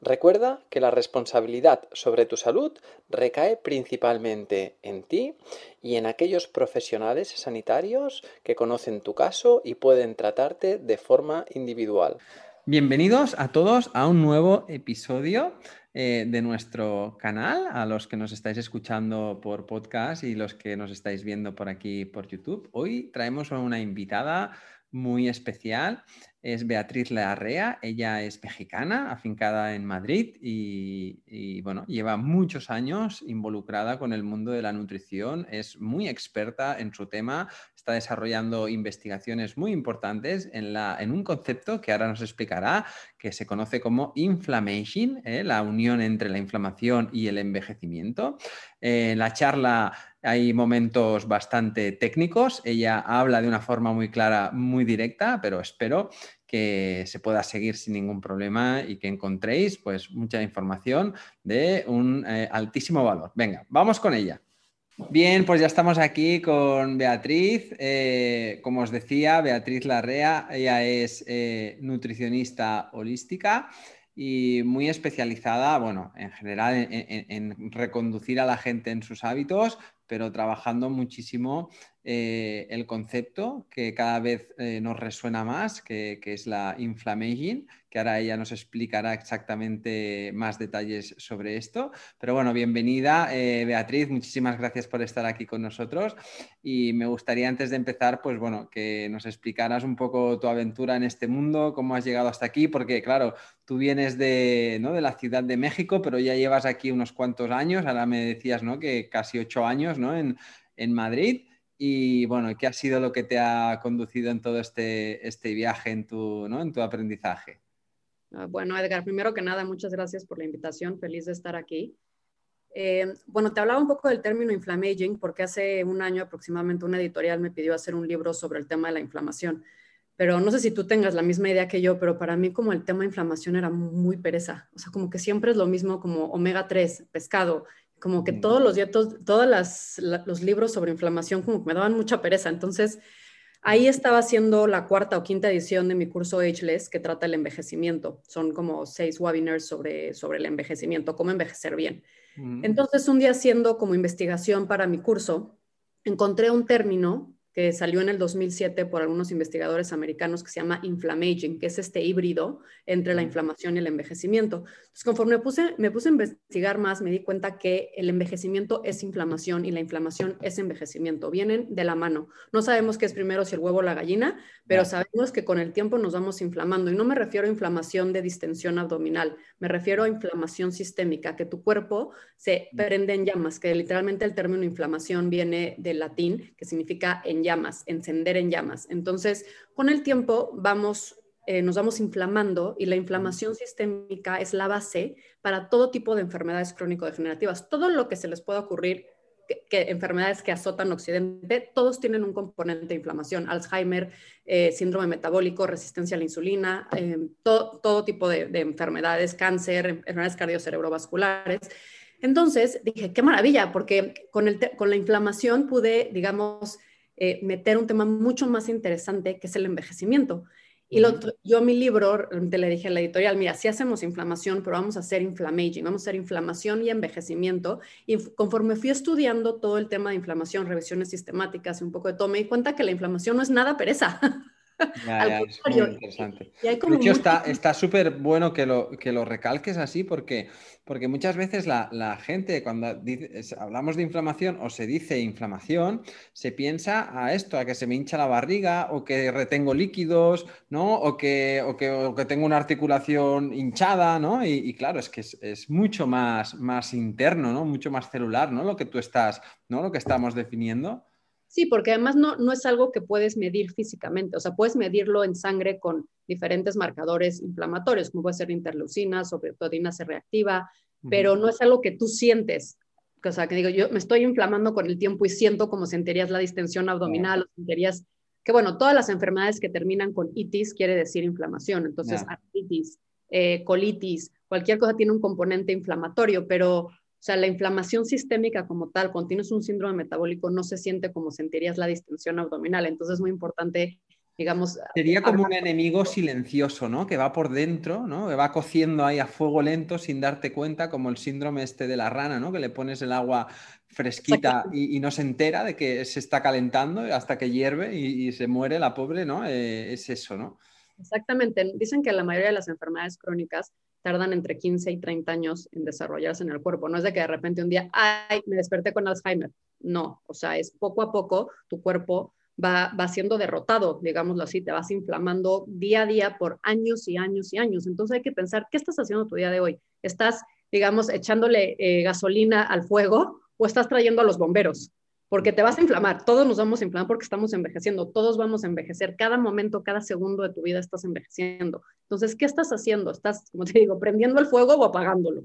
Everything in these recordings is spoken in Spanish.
Recuerda que la responsabilidad sobre tu salud recae principalmente en ti y en aquellos profesionales sanitarios que conocen tu caso y pueden tratarte de forma individual. Bienvenidos a todos a un nuevo episodio eh, de nuestro canal, a los que nos estáis escuchando por podcast y los que nos estáis viendo por aquí por YouTube. Hoy traemos a una invitada muy especial es Beatriz Larrea, ella es mexicana, afincada en Madrid y, bueno, lleva muchos años involucrada con el mundo de la nutrición, es muy experta en su tema, está desarrollando investigaciones muy importantes en, la, en un concepto que ahora nos explicará, que se conoce como inflammation, ¿eh? la unión entre la inflamación y el envejecimiento. Eh, en la charla hay momentos bastante técnicos, ella habla de una forma muy clara, muy directa, pero espero que se pueda seguir sin ningún problema y que encontréis pues mucha información de un eh, altísimo valor. Venga, vamos con ella. Bien, pues ya estamos aquí con Beatriz. Eh, como os decía, Beatriz Larrea, ella es nutricionista holística y muy especializada, bueno, en general en, reconducir a la gente en sus hábitos, pero trabajando muchísimo eh, el concepto que cada vez eh, nos resuena más, que, es la inflammation, que ahora ella nos explicará exactamente más detalles sobre esto. Pero bueno, bienvenida eh, Beatriz, muchísimas gracias por estar aquí con nosotros y me gustaría antes de empezar, pues bueno, que nos explicaras un poco tu aventura en este mundo, cómo has llegado hasta aquí, porque claro, tú vienes de, ¿no? de la Ciudad de México, pero ya llevas aquí unos cuantos años, ahora me decías ¿no? que casi ocho años ¿no? en, en Madrid y bueno, ¿qué ha sido lo que te ha conducido en todo este, este viaje, en tu, ¿no? en tu aprendizaje? Ah, bueno, Edgar, primero que nada, muchas gracias por la invitación, feliz de estar aquí. Eh, bueno, te hablaba un poco del término inflammaging porque hace un año aproximadamente una editorial me pidió hacer un libro sobre el tema de la inflamación, pero no sé si tú tengas la misma idea que yo, pero para mí como el tema inflamación era muy pereza, o sea, como que siempre es lo mismo como omega 3, pescado, como que todos los días, todos los libros sobre inflamación como que me daban mucha pereza. Entonces, ahí estaba haciendo la cuarta o quinta edición de mi curso Ageless que trata el envejecimiento. Son como seis webinars sobre, sobre el envejecimiento, cómo envejecer bien. Entonces, un día haciendo como investigación para mi curso, encontré un término que salió en el 2007 por algunos investigadores americanos que se llama inflammaging, que es este híbrido entre la inflamación y el envejecimiento. Entonces, conforme me puse, me puse a investigar más, me di cuenta que el envejecimiento es inflamación y la inflamación es envejecimiento. Vienen de la mano. No sabemos qué es primero, si el huevo o la gallina, pero sabemos que con el tiempo nos vamos inflamando. Y no me refiero a inflamación de distensión abdominal, me refiero a inflamación sistémica, que tu cuerpo se prende en llamas, que literalmente el término inflamación viene del latín, que significa en llamas, encender en llamas. Entonces, con el tiempo vamos, eh, nos vamos inflamando y la inflamación sistémica es la base para todo tipo de enfermedades crónico-degenerativas. Todo lo que se les pueda ocurrir que, enfermedades que azotan Occidente, todos tienen un componente de inflamación, Alzheimer, eh, síndrome metabólico, resistencia a la insulina, eh, todo, tipo de, enfermedades, cáncer, enfermedades cardiocerebrovasculares. Entonces dije, qué maravilla, porque con, el con la inflamación pude, digamos, eh, meter un tema mucho más interesante que es el envejecimiento. Y lo, yo mi libro, te le dije a la editorial, mira, si hacemos inflamación, pero vamos a hacer inflammaging, vamos a hacer inflamación y envejecimiento. Y conforme fui estudiando todo el tema de inflamación, revisiones sistemáticas y un poco de todo, me di cuenta que la inflamación no es nada pereza. Ya, es muy interesante. de hecho, está súper bueno que lo, que lo recalques así porque, porque muchas veces la, la gente, cuando hablamos de inflamación o se dice inflamación, se piensa a esto, a que se me hincha la barriga o que retengo líquidos, ¿no? O que, o que, o que tengo una articulación hinchada, ¿no? Y, y claro, es que es, es, mucho más, más interno, ¿no? Mucho más celular, ¿no? Lo que tú estás, ¿no? Lo que estamos definiendo. Sí, porque además no, no es algo que puedes medir físicamente, o sea, puedes medirlo en sangre con diferentes marcadores inflamatorios, como puede ser interleucinas o proteína C reactiva, pero no es algo que tú sientes. O sea, que digo, yo me estoy inflamando con el tiempo y siento como sentirías la distensión abdominal, o sentirías que, bueno, todas las enfermedades que terminan con itis quiere decir inflamación, entonces artritis, eh, colitis, cualquier cosa tiene un componente inflamatorio, pero o sea, la inflamación sistémica como tal, cuando tienes un síndrome metabólico, no se siente como sentirías la distensión abdominal. Entonces es muy importante, digamos... Sería como un enemigo silencioso, ¿no? Que va por dentro, ¿no? Que va cociendo ahí a fuego lento sin darte cuenta, como el síndrome este de la rana, ¿no? Que le pones el agua fresquita y, no se entera de que se está calentando hasta que hierve y, se muere la pobre, ¿no? Eh, es eso, ¿no? Exactamente. Dicen que la mayoría de las enfermedades crónicas tardan entre 15 y 30 años en desarrollarse en el cuerpo. No es de que de repente un día, ay, me desperté con Alzheimer. No, o sea, es poco a poco tu cuerpo va, va siendo derrotado, digámoslo así, te vas inflamando día a día por años y años y años. Entonces hay que pensar, ¿qué estás haciendo tu día de hoy? ¿Estás, digamos, echándole eh, gasolina al fuego o estás trayendo a los bomberos? Porque te vas a inflamar, todos nos vamos a inflamar porque estamos envejeciendo, todos vamos a envejecer, cada momento, cada segundo de tu vida estás envejeciendo. Entonces, ¿qué estás haciendo? ¿Estás, como te digo, prendiendo el fuego o apagándolo?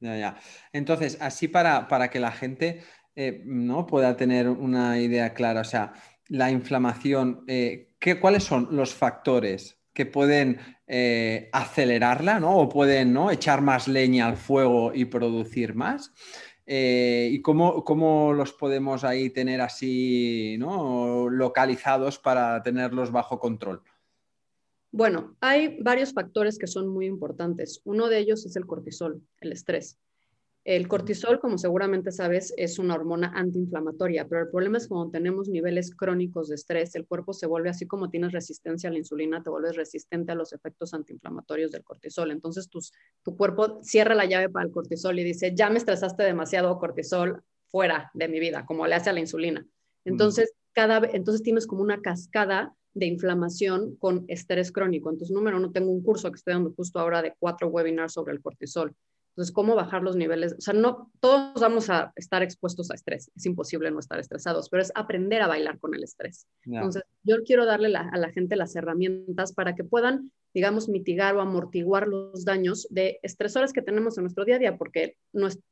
Ya, ya. Entonces, así para, para que la gente eh, ¿no? pueda tener una idea clara, o sea, la inflamación, eh, ¿qué, ¿cuáles son los factores que pueden eh, acelerarla, ¿no? O pueden ¿no? echar más leña al fuego y producir más. Eh, ¿Y cómo, los podemos ahí tener así ¿no? localizados para tenerlos bajo control? Bueno, hay varios factores que son muy importantes. Uno de ellos es el cortisol, el estrés. El cortisol, como seguramente sabes, es una hormona antiinflamatoria, pero el problema es cuando tenemos niveles crónicos de estrés, el cuerpo se vuelve así como tienes resistencia a la insulina, te vuelves resistente a los efectos antiinflamatorios del cortisol. Entonces tu cuerpo cierra la llave para el cortisol y dice, ya me estresaste demasiado cortisol fuera de mi vida, como le hace a la insulina. Entonces, cada, entonces tienes como una cascada de inflamación con estrés crónico. Entonces, número uno, tengo un curso que estoy dando justo ahora de cuatro webinars sobre el cortisol. Entonces, ¿cómo bajar los niveles? O sea, no todos vamos a estar expuestos a estrés, es imposible no estar estresados, pero es aprender a bailar con el estrés. Entonces, yo quiero darle a la gente las herramientas para que puedan, digamos, mitigar o amortiguar los daños de estresores que tenemos en nuestro día a día, porque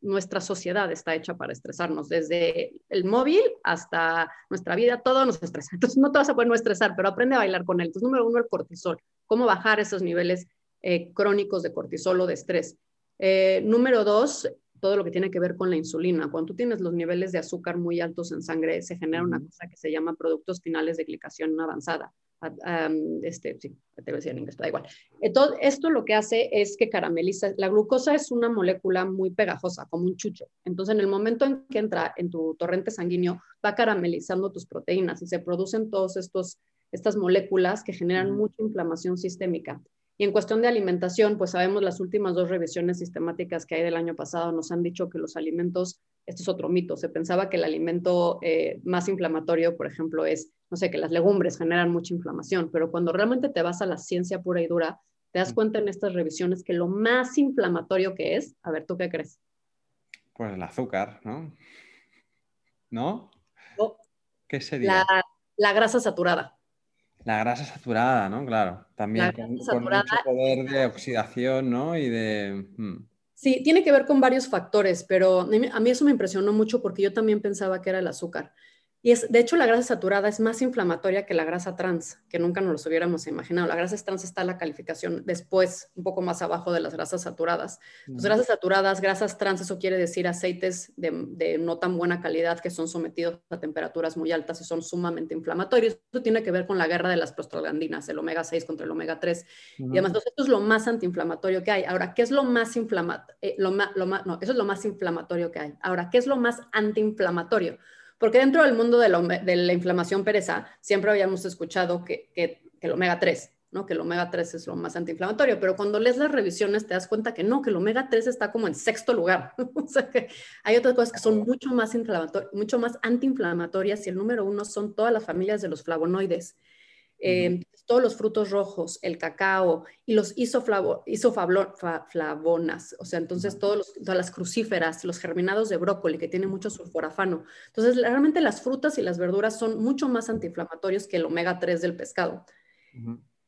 nuestra sociedad está hecha para estresarnos, desde el móvil hasta nuestra vida, todo nos estresa. Entonces, no te vas a poder no estresar, pero aprende a bailar con él. Entonces, número uno, el cortisol. ¿Cómo bajar esos niveles eh, crónicos de cortisol o de estrés? Eh, número dos, todo lo que tiene que ver con la insulina. Cuando tú tienes los niveles de azúcar muy altos en sangre, se genera una cosa que se llama productos finales de glicación avanzada. este, sí, te voy a decir en inglés, da igual. Entonces, esto lo que hace es que carameliza. La glucosa es una molécula muy pegajosa, como un chucho. Entonces, en el momento en que entra en tu torrente sanguíneo, va caramelizando tus proteínas y se producen todos estos estas moléculas que generan mucha inflamación sistémica. Y en cuestión de alimentación, pues sabemos las últimas dos revisiones sistemáticas que hay del año pasado nos han dicho que los alimentos, esto es otro mito, se pensaba que el alimento eh, más inflamatorio, por ejemplo, es, no sé, que las legumbres generan mucha inflamación, pero cuando realmente te vas a la ciencia pura y dura, te das cuenta en estas revisiones que lo más inflamatorio que es, a ver, ¿tú qué crees? Pues el azúcar, ¿no? ¿No? ¿Qué sería? La, la grasa saturada. La grasa saturada, ¿no? Claro, también con, mucho poder de oxidación, ¿no? Y de... Hmm. Sí, tiene que ver con varios factores, pero a mí eso me impresionó mucho porque yo también pensaba que era el azúcar. Y es, de hecho, la grasa saturada es más inflamatoria que la grasa trans, que nunca nos lo hubiéramos imaginado. La grasa trans está en la calificación después, un poco más abajo de las grasas saturadas. Las grasas saturadas, grasas trans, eso quiere decir aceites de, no tan buena calidad que son sometidos a temperaturas muy altas y son sumamente inflamatorios. Eso tiene que ver con la guerra de las prostaglandinas, el omega 6 contra el omega 3. Y además, esto es lo más antiinflamatorio que hay. Ahora, ¿qué es lo más inflamatorio? Eh, lo no, eso es lo más inflamatorio que hay. Ahora, ¿qué es lo más antiinflamatorio? Porque dentro del mundo de, la inflamación pereza, siempre habíamos escuchado que, que el omega 3, ¿no? Que el omega 3 es lo más antiinflamatorio, pero cuando lees las revisiones te das cuenta que no, que el omega 3 está como en sexto lugar. o sea que hay otras cosas que son mucho más, mucho más antiinflamatorias y el número uno son todas las familias de los flavonoides. Eh, todos los frutos rojos, el cacao y los isoflavonas, o sea, entonces todos todas las crucíferas, los germinados de brócoli que tienen mucho sulforafano. Entonces, realmente las frutas y las verduras son mucho más antiinflamatorios que el omega 3 del pescado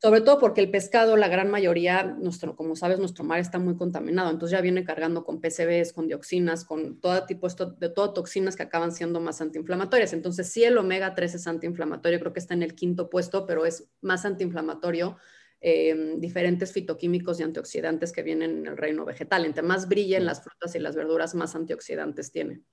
sobre todo porque el pescado, la gran mayoría, nuestro, como sabes, nuestro mar está muy contaminado, entonces ya viene cargando con PCBs, con dioxinas, con todo tipo de todo toxinas que acaban siendo más antiinflamatorias. Entonces, sí, el omega 3 es antiinflamatorio, creo que está en el quinto puesto, pero es más antiinflamatorio. Eh, diferentes fitoquímicos y antioxidantes que vienen en el reino vegetal. Entre más brillen las frutas y las verduras, más antioxidantes tienen.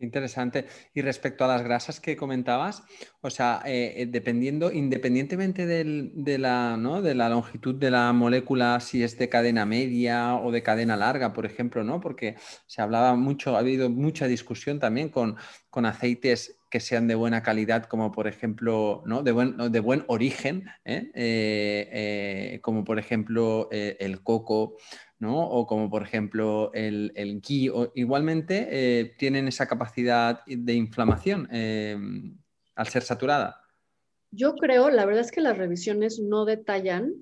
Interesante. Y respecto a las grasas que comentabas, o sea, eh, eh, dependiendo, independientemente de, la, ¿no? de la longitud de la molécula, si es de cadena media o de cadena larga, por ejemplo, ¿no? Porque se hablaba mucho, ha habido mucha discusión también con, con aceites que sean de buena calidad, como por ejemplo, ¿no? de, buen, de buen origen, ¿eh? como por ejemplo el coco, ¿no? O como por ejemplo el, el ghee, igualmente eh, tienen esa capacidad de inflamación eh, al ser saturada. Yo creo, la verdad es que las revisiones no detallan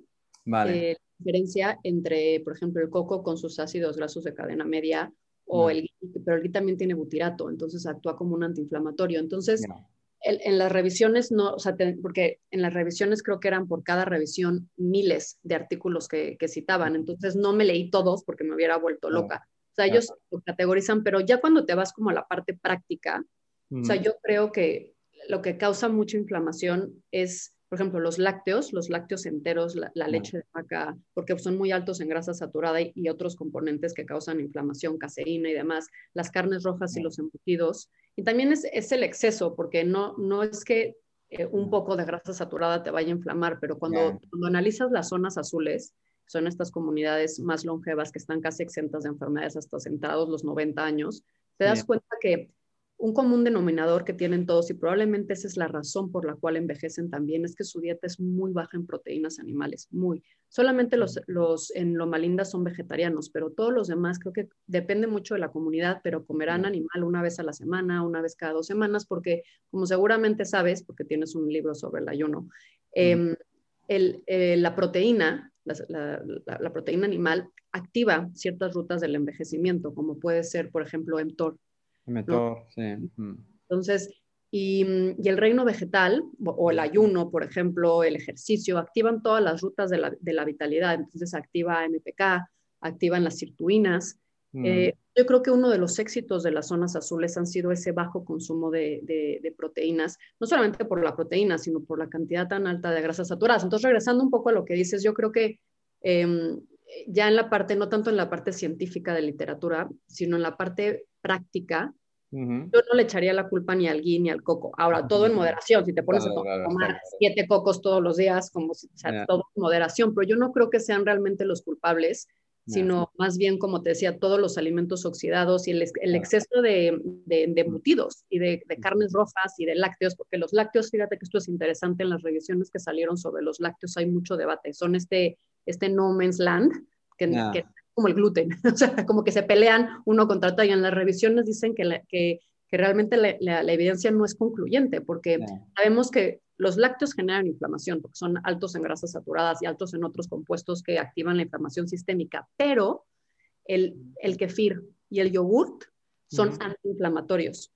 eh, la diferencia entre, por ejemplo, el coco con sus ácidos grasos de cadena media o el pero el ghee también tiene butirato, entonces actúa como un antiinflamatorio. Entonces, en las revisiones no, o sea, porque en las revisiones creo que eran por cada revisión miles de artículos que, citaban, entonces no me leí todos porque me hubiera vuelto loca. O sea, ellos lo categorizan, pero ya cuando te vas como a la parte práctica, o sea, yo creo que lo que causa mucha inflamación es por ejemplo, los lácteos, los lácteos enteros, la, leche de vaca, porque son muy altos en grasa saturada y, otros componentes que causan inflamación, caseína y demás, las carnes rojas y los embutidos. Y también es, el exceso, porque no, no es que eh, un poco de grasa saturada te vaya a inflamar, pero cuando, cuando analizas las zonas azules, son estas comunidades más longevas que están casi exentas de enfermedades hasta sentados los 90 años, te das cuenta que un común denominador que tienen todos, y probablemente esa es la razón por la cual envejecen también, es que su dieta es muy baja en proteínas animales, muy. Solamente los, los en Loma Linda son vegetarianos, pero todos los demás creo que depende mucho de la comunidad, pero comerán animal una vez a la semana, una vez cada dos semanas, porque como seguramente sabes, porque tienes un libro sobre el ayuno, em, eh, la proteína, la, la, proteína animal activa ciertas rutas del envejecimiento, como puede ser, por ejemplo, mTOR entonces, y, el reino vegetal o, el ayuno, por ejemplo, el ejercicio, activan todas las rutas de la, vitalidad. Entonces, activa MPK, activan las sirtuinas. Mm. Eh, yo creo que uno de los éxitos de las zonas azules han sido ese bajo consumo de, proteínas, no solamente por la proteína, sino por la cantidad tan alta de grasas saturadas. Entonces, regresando un poco a lo que dices, yo creo que em, ya en la parte, no tanto en la parte científica de literatura, sino en la parte práctica, yo no le echaría la culpa ni al gui ni al coco. Ahora, todo en moderación. Si te pones a tomar siete cocos todos los días, como si, o sea, todo en moderación, pero yo no creo que sean realmente los culpables, sino más bien, como te decía, todos los alimentos oxidados y el, el exceso de, de, embutidos y de, de, carnes rojas y de lácteos, porque los lácteos, fíjate que esto es interesante, en las revisiones que salieron sobre los lácteos hay mucho debate. Son este, este no man's land, que, que como el gluten, o sea, como que se pelean uno contra otro y en las revisiones dicen que, que, que realmente la, la, evidencia no es concluyente, porque sabemos que los lácteos generan inflamación, porque son altos en grasas saturadas y altos en otros compuestos que activan la inflamación sistémica, pero el, el kefir y el yogurt son antiinflamatorios.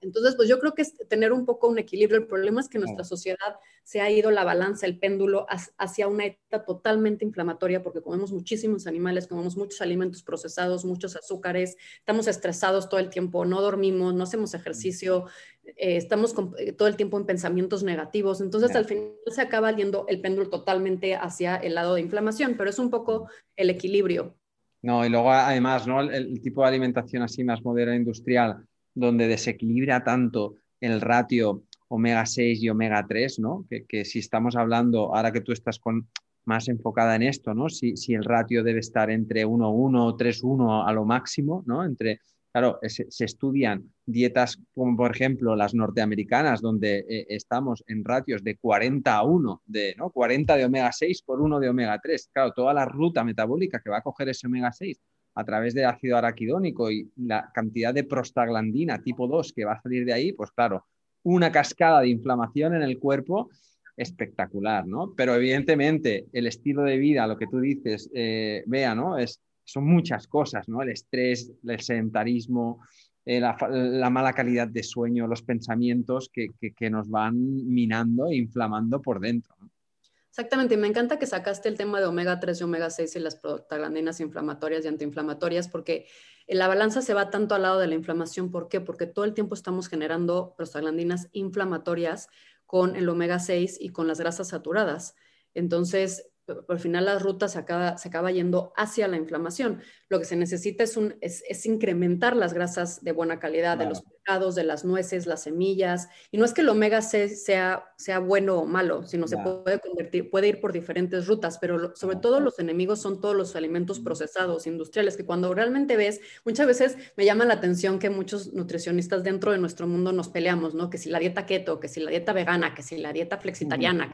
Entonces, pues yo creo que es tener un poco un equilibrio. El problema es que nuestra sociedad se ha ido la balanza, el péndulo, hacia una etapa totalmente inflamatoria porque comemos muchísimos animales, comemos muchos alimentos procesados, muchos azúcares, estamos estresados todo el tiempo, no dormimos, no hacemos ejercicio, eh, estamos eh, todo el tiempo en pensamientos negativos. Entonces, al final se acaba yendo el péndulo totalmente hacia el lado de inflamación, pero es un poco el equilibrio. No, y luego además, ¿no? el tipo de alimentación así más moderna, industrial donde desequilibra tanto el ratio omega 6 y omega 3, ¿no? Que, si estamos hablando, ahora que tú estás con, más enfocada en esto, ¿no? Si, el ratio debe estar entre 1,1 o 3,1 a lo máximo, ¿no? Entre claro, se, estudian dietas como por ejemplo las norteamericanas, donde eh, estamos en ratios de 40 a 1, de, ¿no? 40 de omega 6 por 1 de omega 3. Claro, toda la ruta metabólica que va a coger ese omega 6 a través del ácido araquidónico y la cantidad de prostaglandina tipo 2 que va a salir de ahí, pues claro, una cascada de inflamación en el cuerpo espectacular, ¿no? Pero evidentemente el estilo de vida, lo que tú dices, eh, vea, ¿no? Es, son muchas cosas, ¿no? El estrés, el sedentarismo, eh, la, mala calidad de sueño, los pensamientos que, nos van minando e inflamando por dentro. Exactamente, me encanta que sacaste el tema de omega 3 y omega 6 y las prostaglandinas inflamatorias y antiinflamatorias, porque la balanza se va tanto al lado de la inflamación. ¿Por qué? Porque todo el tiempo estamos generando prostaglandinas inflamatorias con el omega 6 y con las grasas saturadas. Entonces, al final la ruta se acaba, se acaba yendo hacia la inflamación. Lo que se necesita es, un, es, incrementar las grasas de buena calidad de los pescados, de las nueces, las semillas. Y no es que el omega 6 sea, sea bueno o malo, sino se puede convertir, puede ir por diferentes rutas, pero sobre todo los enemigos son todos los alimentos procesados, industriales, que cuando realmente ves, muchas veces me llama la atención que muchos nutricionistas dentro de nuestro mundo nos peleamos, ¿no? Que si la dieta keto, que si la dieta vegana, que si la dieta flexitariana,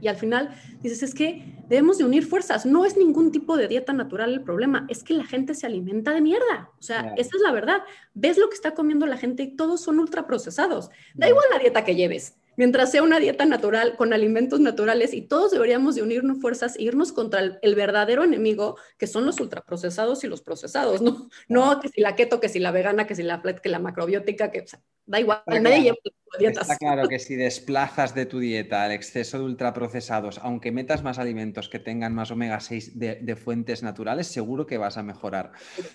y al final dices, es que debemos de unir fuerzas. No es ningún tipo de dieta natural el problema, es que la gente se alimenta de mierda. O sea, esa es la verdad. Ves lo que está comiendo la gente y todos son ultraprocesados. Da igual la dieta que lleves mientras sea una dieta natural con alimentos naturales y todos deberíamos de unirnos fuerzas e irnos contra el, verdadero enemigo que son los ultraprocesados y los procesados, ¿no? No que si la keto, que si la vegana, que si la que la macrobiótica, que da igual, nadie lleva dietas. Está claro que si desplazas de tu dieta el exceso de ultraprocesados, aunque metas más alimentos que tengan más omega 6 de, fuentes naturales, seguro que vas a mejorar.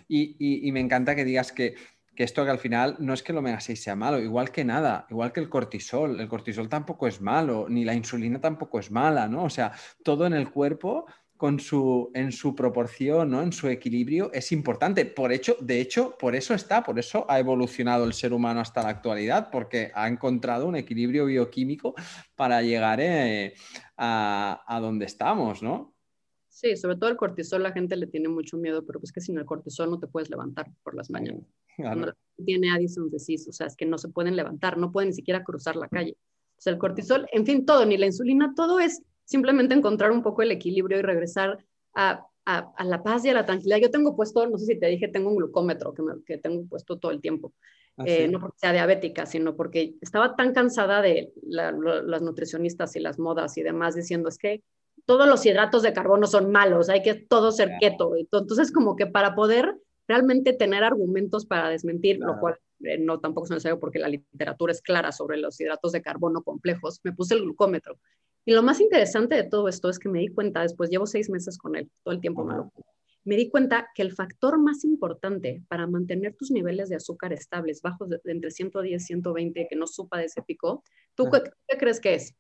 y me encanta que digas que que esto que al final no es que el omega 6 sea malo, igual que nada, igual que el cortisol. El cortisol tampoco es malo, ni la insulina tampoco es mala, ¿no? O sea, todo en el cuerpo con su, en su proporción, ¿no? en su equilibrio, es importante. Por hecho, de hecho, por eso está, por eso ha evolucionado el ser humano hasta la actualidad, porque ha encontrado un equilibrio bioquímico para llegar eh, a, a donde estamos, ¿no? Sí, sobre todo el cortisol la gente le tiene mucho miedo, pero pues que sin el cortisol no te puedes levantar por las mañanas. tiene Addison disease, o sea, es que no se pueden levantar, no pueden ni siquiera cruzar la calle. O sea, el cortisol, en fin, todo, ni la insulina, todo es simplemente encontrar un poco el equilibrio y regresar a, a, la paz y a la tranquilidad. Yo tengo puesto, no sé si te dije, tengo un glucómetro que, que tengo puesto todo el tiempo. Ah, eh, no porque sea diabética, sino porque estaba tan cansada de las nutricionistas y las modas y demás diciendo es que todos los hidratos de carbono son malos, hay que todo ser keto. Entonces, como que para poder realmente tener argumentos para desmentir, lo cual eh, no tampoco es necesario porque la literatura es clara sobre los hidratos de carbono complejos, me puse el glucómetro. Y lo más interesante de todo esto es que me di cuenta, después llevo seis meses con él, todo el tiempo me lo me di cuenta que el factor más importante para mantener tus niveles de azúcar estables, bajos de, entre 110 y 120, que no supa de ese pico, ¿tú qué crees que es?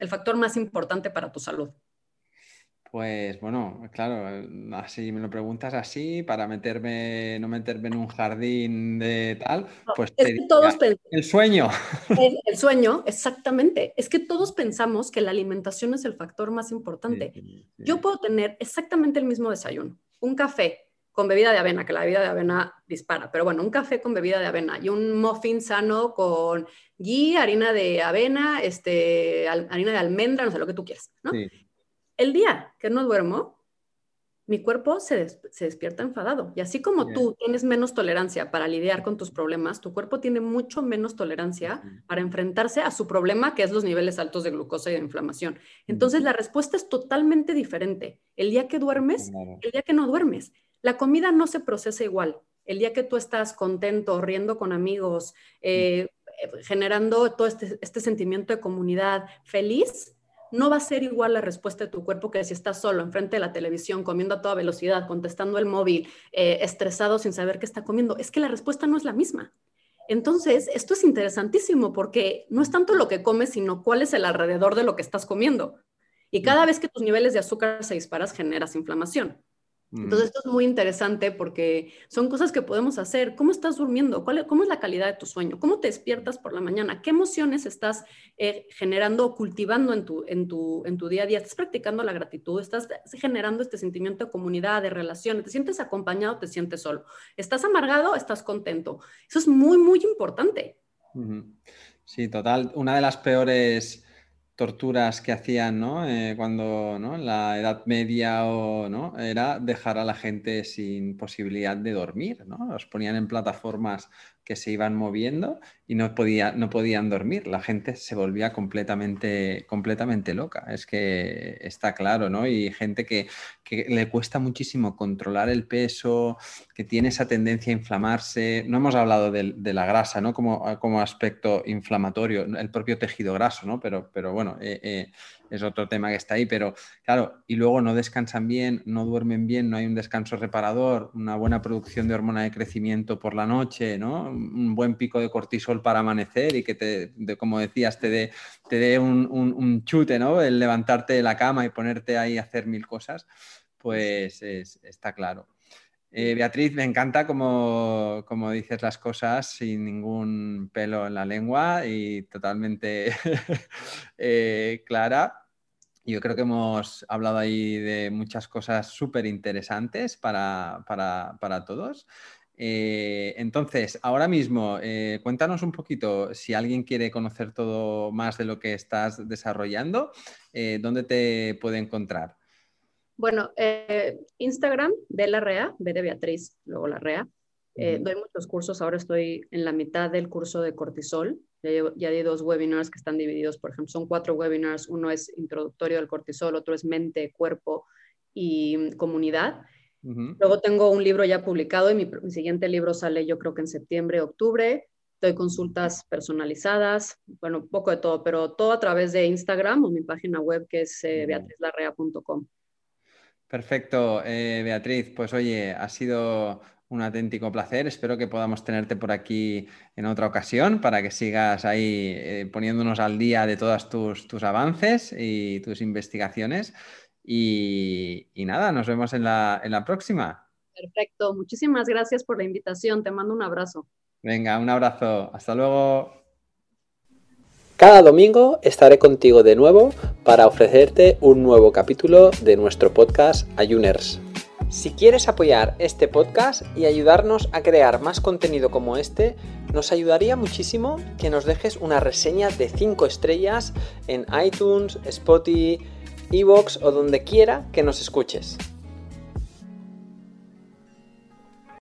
el factor más importante para tu salud? Pues bueno, claro, así me lo preguntas así para meterme, no meterme en un jardín de tal, pues todos el sueño. El, sueño, exactamente. Es que todos pensamos que la alimentación es el factor más importante. Yo puedo tener exactamente el mismo desayuno, un café con bebida de avena, que la bebida de avena dispara, pero bueno, un café con bebida de avena y un muffin sano con ghee, harina de avena, este, harina de almendra, no sé lo que tú quieras, ¿no? El día que no duermo, mi cuerpo se, despierta enfadado. Y así como tú tienes menos tolerancia para lidiar con tus problemas, tu cuerpo tiene mucho menos tolerancia para enfrentarse a su problema, que es los niveles altos de glucosa y de inflamación. Entonces, la respuesta es totalmente diferente. El día que duermes, el día que no duermes. La comida no se procesa igual. El día que tú estás contento, riendo con amigos, eh, generando todo este, este, sentimiento de comunidad feliz, no va a ser igual la respuesta de tu cuerpo que si estás solo enfrente de la televisión, comiendo a toda velocidad, contestando el móvil, eh, estresado sin saber qué está comiendo. Es que la respuesta no es la misma. Entonces, esto es interesantísimo porque no es tanto lo que comes, sino cuál es el alrededor de lo que estás comiendo. Y cada vez que tus niveles de azúcar se disparan, generas inflamación. Entonces, esto es muy interesante porque son cosas que podemos hacer. ¿Cómo estás durmiendo? ¿Cuál, ¿Cómo es la calidad de tu sueño? ¿Cómo te despiertas por la mañana? ¿Qué emociones estás eh, generando o cultivando en tu, en, tu, en tu día a día? ¿Estás practicando la gratitud? ¿Estás generando este sentimiento de comunidad, de relaciones? ¿Te sientes acompañado? ¿Te sientes solo? ¿Estás amargado? ¿Estás contento? Eso es muy, muy importante. Sí, total. Una de las peores torturas que hacían, ¿no? Eh, cuando, ¿no? La Edad Media o, ¿no? Era dejar a la gente sin posibilidad de dormir, ¿no? Los ponían en plataformas que se iban moviendo y no, podía, no podían dormir. La gente se volvía completamente, completamente loca. Es que está claro, ¿no? Y gente que, que le cuesta muchísimo controlar el peso, que tiene esa tendencia a inflamarse. No hemos hablado de, la grasa, ¿no? Como, como aspecto inflamatorio, el propio tejido graso, ¿no? Pero, pero bueno, eh, eh, es otro tema que está ahí, pero claro, y luego no descansan bien, no duermen bien, no hay un descanso reparador, una buena producción de hormona de crecimiento por la noche, ¿no? Un buen pico de cortisol para amanecer y que te, como decías, te dé te dé un, chute, ¿no? El levantarte de la cama y ponerte ahí a hacer mil cosas, pues está claro. Eh, Beatriz, me encanta como, dices las cosas sin ningún pelo en la lengua y totalmente eh, clara. Yo creo que hemos hablado ahí de muchas cosas súper interesantes para, todos. Eh, entonces, ahora mismo, cuéntanos un poquito, si alguien quiere conocer todo más de lo que estás desarrollando, ¿dónde te puede encontrar? Bueno, eh, Instagram de la REA, B de Beatriz, luego la REA. Eh, doy muchos cursos, ahora estoy en la mitad del curso de cortisol. Ya, hay dos webinars que están divididos, por ejemplo, son cuatro webinars. Uno es introductorio al cortisol, otro es mente, cuerpo y comunidad. Luego tengo un libro ya publicado y mi, siguiente libro sale yo creo que en septiembre, octubre. Doy consultas personalizadas, bueno, un poco de todo, pero todo a través de Instagram o mi página web que es eh, beatrizlarrea.com. Perfecto, eh, Beatriz. Pues oye, ha sido un auténtico placer. Espero que podamos tenerte por aquí en otra ocasión para que sigas ahí eh, poniéndonos al día de todos tus, tus avances y tus investigaciones. Y, nada, nos vemos en la, en la próxima. Perfecto, muchísimas gracias por la invitación. Te mando un abrazo. Venga, un abrazo. Hasta luego. Cada domingo estaré contigo de nuevo para ofrecerte un nuevo capítulo de nuestro podcast Ayuners. Si quieres apoyar este podcast y ayudarnos a crear más contenido como este, nos ayudaría muchísimo que nos dejes una reseña de 5 estrellas en iTunes, Spotify, Evox o donde quiera que nos escuches.